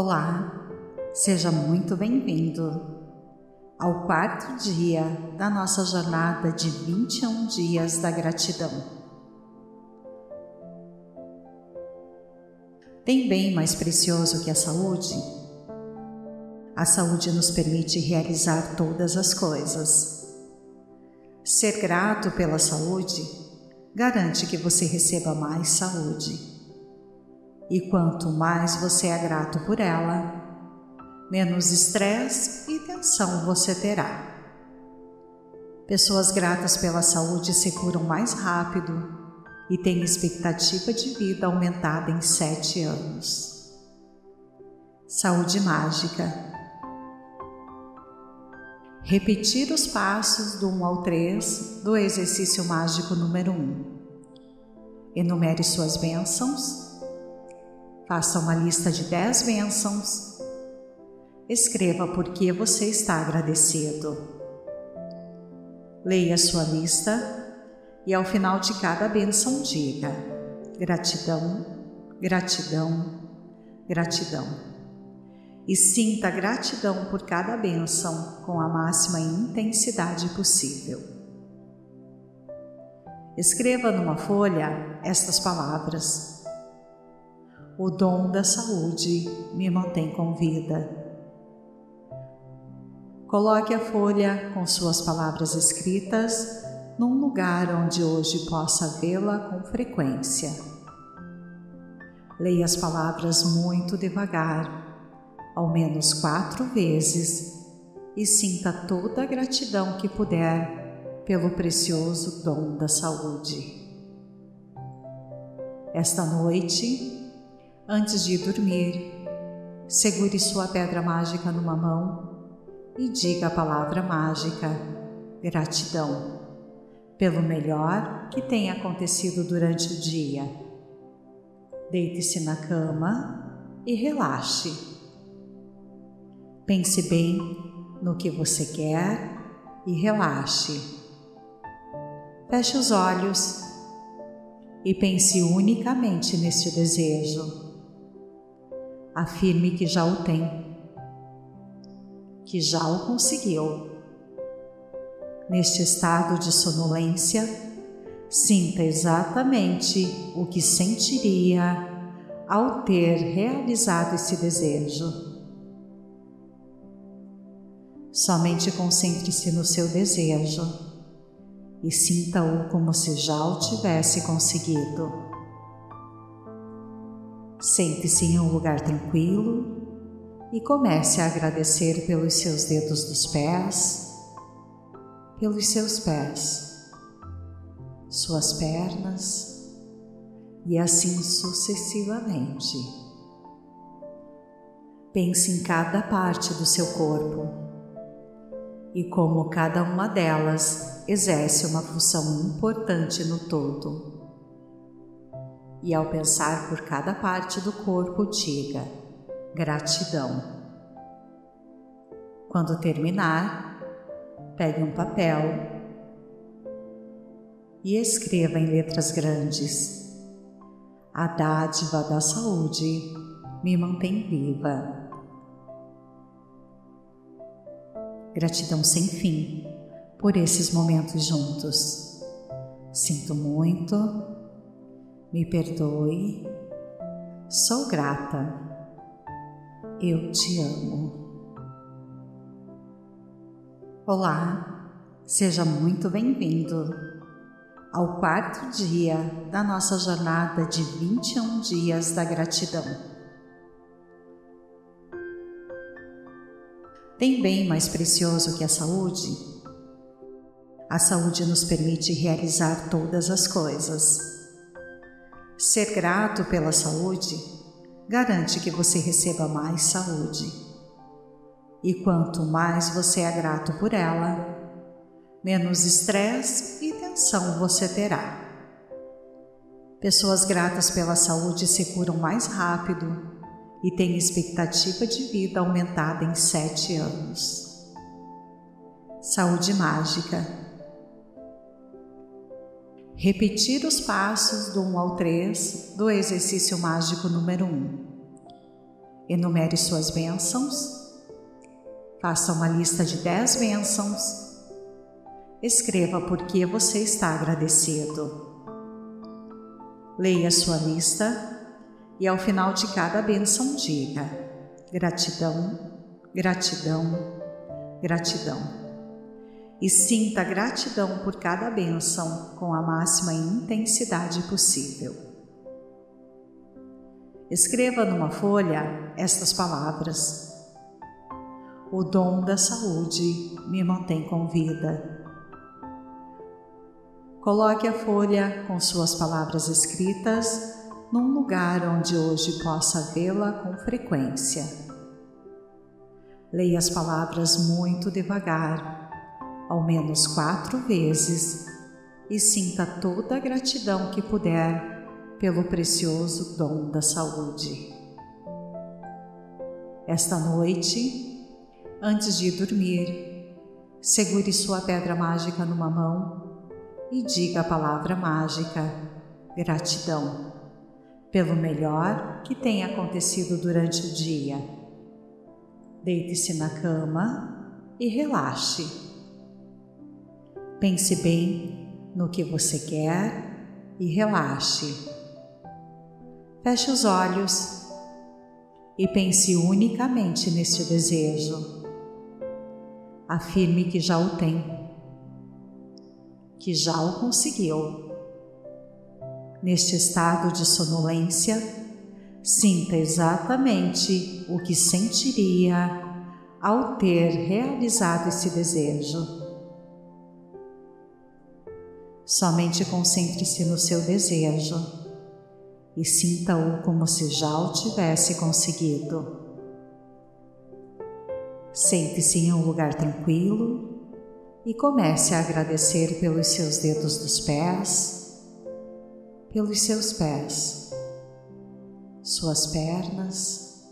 Olá, seja muito bem-vindo ao quarto dia da nossa jornada de 21 dias da gratidão. Tem bem mais precioso que a saúde? A saúde nos permite realizar todas as coisas. Ser grato pela saúde garante que você receba mais saúde e quanto mais você é grato por ela, menos estresse e tensão você terá. Pessoas gratas pela saúde se curam mais rápido e têm expectativa de vida aumentada em sete anos. Saúde mágica. Repetir os passos do 1 ao 3 do exercício mágico número 1. Enumere suas bênçãos Faça uma lista de 10 bênçãos. Escreva por que você está agradecido. Leia sua lista e ao final de cada bênção diga: gratidão, gratidão, gratidão. E sinta gratidão por cada bênção com a máxima intensidade possível. Escreva numa folha estas palavras o dom da saúde me mantém com vida. Coloque a folha com suas palavras escritas num lugar onde hoje possa vê-la com frequência. Leia as palavras muito devagar, ao menos quatro vezes, e sinta toda a gratidão que puder pelo precioso dom da saúde. Esta noite, Antes de dormir, segure sua pedra mágica numa mão e diga a palavra mágica gratidão pelo melhor que tenha acontecido durante o dia. Deite-se na cama e relaxe. Pense bem no que você quer e relaxe. Feche os olhos e pense unicamente neste desejo afirme que já o tem, que já o conseguiu. Neste estado de sonolência, sinta exatamente o que sentiria ao ter realizado esse desejo. Somente concentre-se no seu desejo e sinta-o como se já o tivesse conseguido. Sente-se em um lugar tranquilo e comece a agradecer pelos seus dedos dos pés, pelos seus pés, suas pernas e assim sucessivamente. Pense em cada parte do seu corpo e como cada uma delas exerce uma função importante no todo e ao pensar por cada parte do corpo, diga gratidão. Quando terminar, pegue um papel e escreva em letras grandes: A dádiva da saúde me mantém viva. Gratidão sem fim por esses momentos juntos. Sinto muito me perdoe, sou grata, eu te amo. Olá, seja muito bem-vindo ao quarto dia da nossa jornada de 21 dias da gratidão. Tem bem mais precioso que a saúde? A saúde nos permite realizar todas as coisas Ser grato pela saúde garante que você receba mais saúde. E quanto mais você é grato por ela, menos estresse e tensão você terá. Pessoas gratas pela saúde se curam mais rápido e têm expectativa de vida aumentada em sete anos. Saúde mágica repetir os passos do 1 ao 3 do exercício mágico número 1. Enumere suas bênçãos. Faça uma lista de dez bênçãos. Escreva por que você está agradecido. Leia sua lista e ao final de cada bênção diga: gratidão, gratidão, gratidão. E sinta gratidão por cada bênção com a máxima intensidade possível. Escreva numa folha estas palavras: O dom da saúde me mantém com vida. Coloque a folha com suas palavras escritas num lugar onde hoje possa vê-la com frequência. Leia as palavras muito devagar, ao menos quatro vezes, e sinta toda a gratidão que puder pelo precioso dom da saúde. Esta noite, antes de dormir, segure sua pedra mágica numa mão e diga a palavra mágica gratidão pelo melhor que tenha acontecido durante o dia. Deite-se na cama e relaxe. Pense bem no que você quer e relaxe. Feche os olhos e pense unicamente neste desejo. Afirme que já o tem, que já o conseguiu Neste estado de sonolência, sinta exatamente o que sentiria ao ter realizado esse desejo. Somente concentre-se no seu desejo e sinta-o como se já o tivesse conseguido. Sente-se em um lugar tranquilo e comece a agradecer pelos seus dedos dos pés pelos seus pés, suas pernas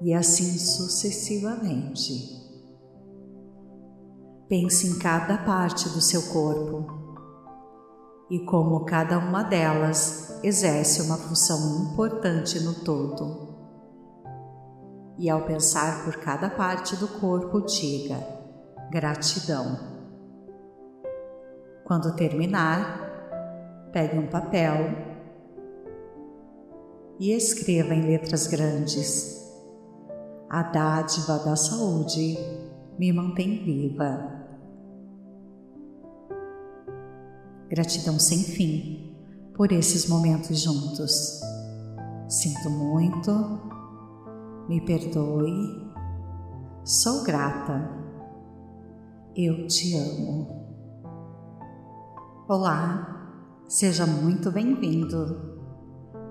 e assim sucessivamente. Pense em cada parte do seu corpo e como cada uma delas exerce uma função importante no todo. E ao pensar por cada parte do corpo, diga gratidão. Quando terminar, Pegue um papel e escreva em letras grandes: A dádiva da saúde me mantém viva. Gratidão sem fim por esses momentos juntos. Sinto muito, me perdoe, sou grata, eu te amo. Olá! Seja muito bem-vindo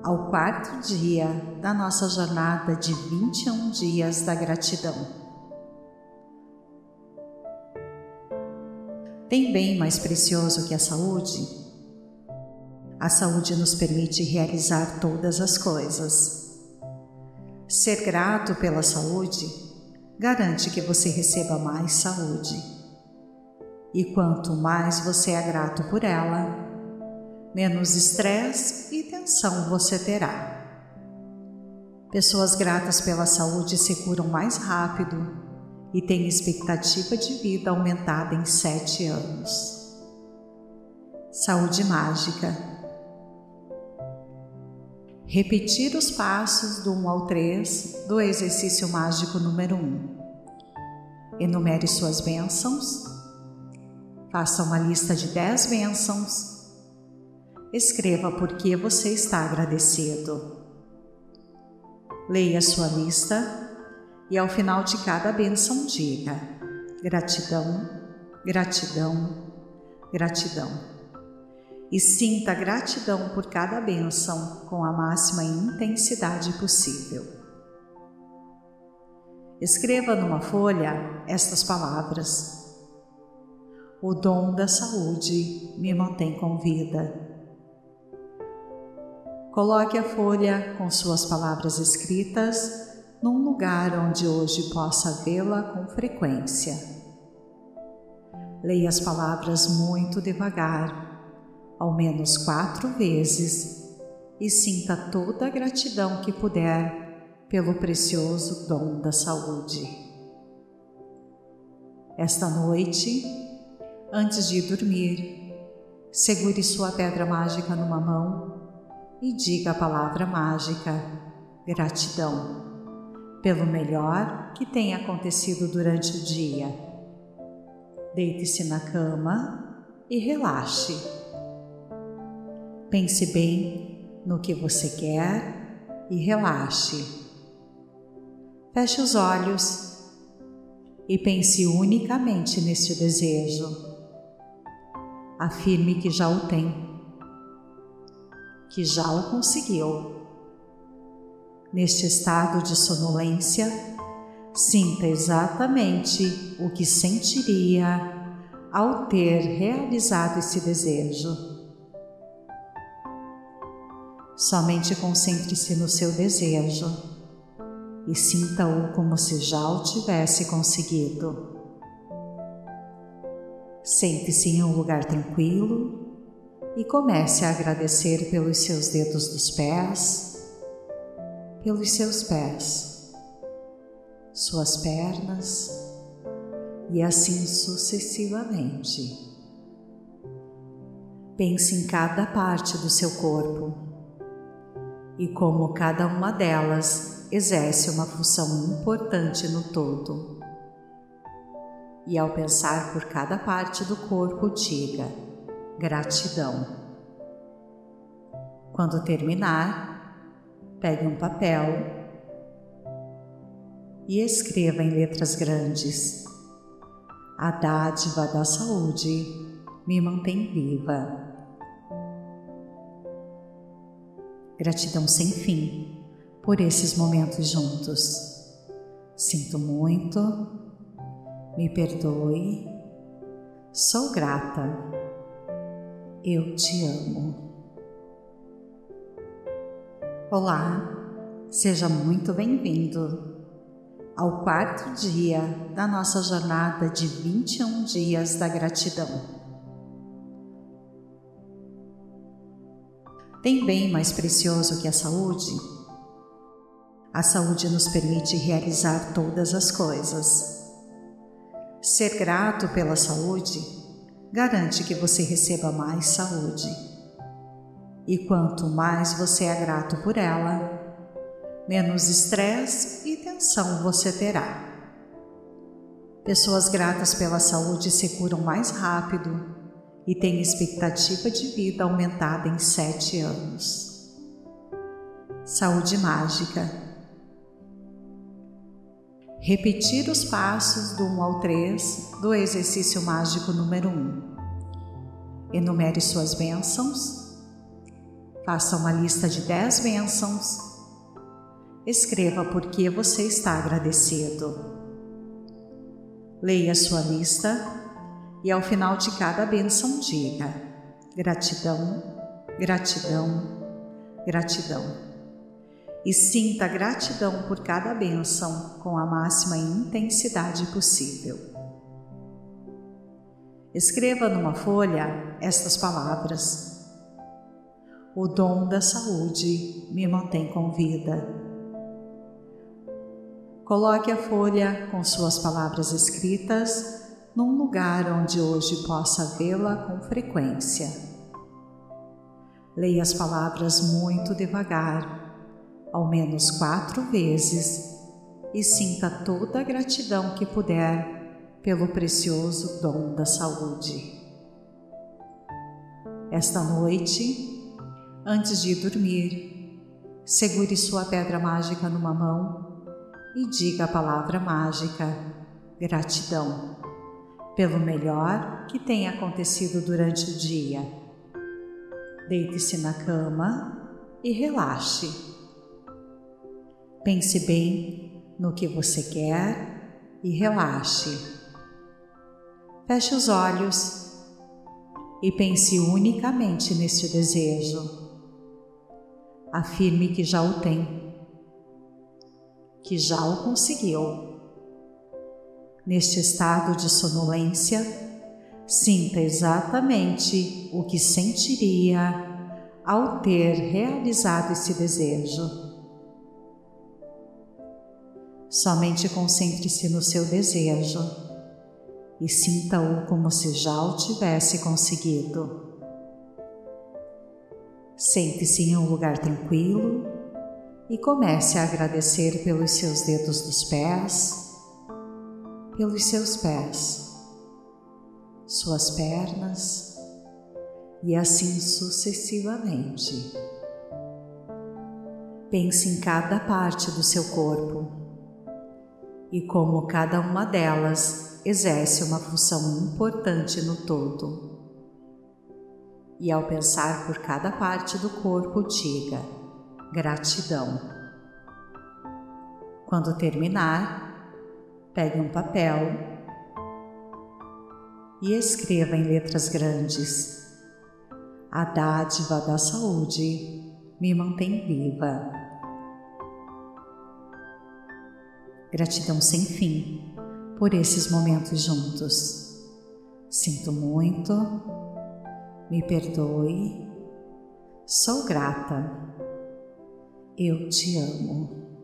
ao quarto dia da nossa jornada de 21 dias da gratidão. Tem bem mais precioso que a saúde? A saúde nos permite realizar todas as coisas. Ser grato pela saúde garante que você receba mais saúde. E quanto mais você é grato por ela, menos estresse e tensão você terá. Pessoas gratas pela saúde se curam mais rápido e têm expectativa de vida aumentada em sete anos. Saúde mágica. Repetir os passos do 1 ao 3 do exercício mágico número 1. Enumere suas bênçãos. Faça uma lista de 10 bênçãos Escreva por que você está agradecido. Leia sua lista e ao final de cada bênção diga gratidão, gratidão, gratidão. E sinta gratidão por cada bênção com a máxima intensidade possível. Escreva numa folha estas palavras: O dom da saúde me mantém com vida Coloque a folha com suas palavras escritas num lugar onde hoje possa vê-la com frequência. Leia as palavras muito devagar, ao menos quatro vezes, e sinta toda a gratidão que puder pelo precioso dom da saúde. Esta noite, antes de dormir, segure sua pedra mágica numa mão e diga a palavra mágica gratidão pelo melhor que tenha acontecido durante o dia. Deite-se na cama e relaxe. Pense bem no que você quer e relaxe. Feche os olhos e pense unicamente neste desejo. Afirme que já o tem, que já o conseguiu Neste estado de sonolência, sinta exatamente o que sentiria ao ter realizado esse desejo. Somente concentre-se no seu desejo e sinta-o como se já o tivesse conseguido. Sente-se em um lugar tranquilo e comece a agradecer pelos seus dedos dos pés pelos seus pés, suas pernas e assim sucessivamente. Pense em cada parte do seu corpo e como cada uma delas exerce uma função importante no todo. E ao pensar por cada parte do corpo, diga gratidão. Quando terminar, Pegue um papel e escreva em letras grandes: A dádiva da saúde me mantém viva. Gratidão sem fim por esses momentos juntos. Sinto muito, me perdoe, sou grata, eu te amo. Olá, seja muito bem-vindo ao quarto dia da nossa jornada de 21 dias da gratidão. Tem bem mais precioso que a saúde? A saúde nos permite realizar todas as coisas. Ser grato pela saúde garante que você receba mais saúde e quanto mais você é grato por ela, menos estresse e tensão você terá. Pessoas gratas pela saúde se curam mais rápido e têm expectativa de vida aumentada em sete anos. Saúde mágica. Repetir os passos do 1 ao 3 do exercício mágico número 1. Enumere suas bênçãos Faça uma lista de 10 bênçãos. Escreva por que você está agradecido. Leia sua lista e ao final de cada bênção diga: gratidão, gratidão, gratidão. E sinta gratidão por cada bênção com a máxima intensidade possível. Escreva numa folha estas palavras o dom da saúde me mantém com vida. Coloque a folha com suas palavras escritas num lugar onde hoje possa vê-la com frequência. Leia as palavras muito devagar, ao menos quatro vezes, e sinta toda a gratidão que puder pelo precioso dom da saúde. Esta noite, Antes de dormir, segure sua pedra mágica numa mão e diga a palavra mágica gratidão pelo melhor que tenha acontecido durante o dia. Deite-se na cama e relaxe. Pense bem no que você quer e relaxe. Feche os olhos e pense unicamente neste desejo afirme que já o tem, que já o conseguiu. Neste estado de sonolência, sinta exatamente o que sentiria ao ter realizado esse desejo. Somente concentre-se no seu desejo e sinta-o como se já o tivesse conseguido. Sente-se em um lugar tranquilo e comece a agradecer pelos seus dedos dos pés, pelos seus pés, suas pernas e assim sucessivamente. Pense em cada parte do seu corpo e como cada uma delas exerce uma função importante no todo. E ao pensar por cada parte do corpo, diga gratidão. Quando terminar, pegue um papel e escreva em letras grandes: A dádiva da saúde me mantém viva. Gratidão sem fim por esses momentos juntos. Sinto muito, me perdoe, sou grata, eu te amo.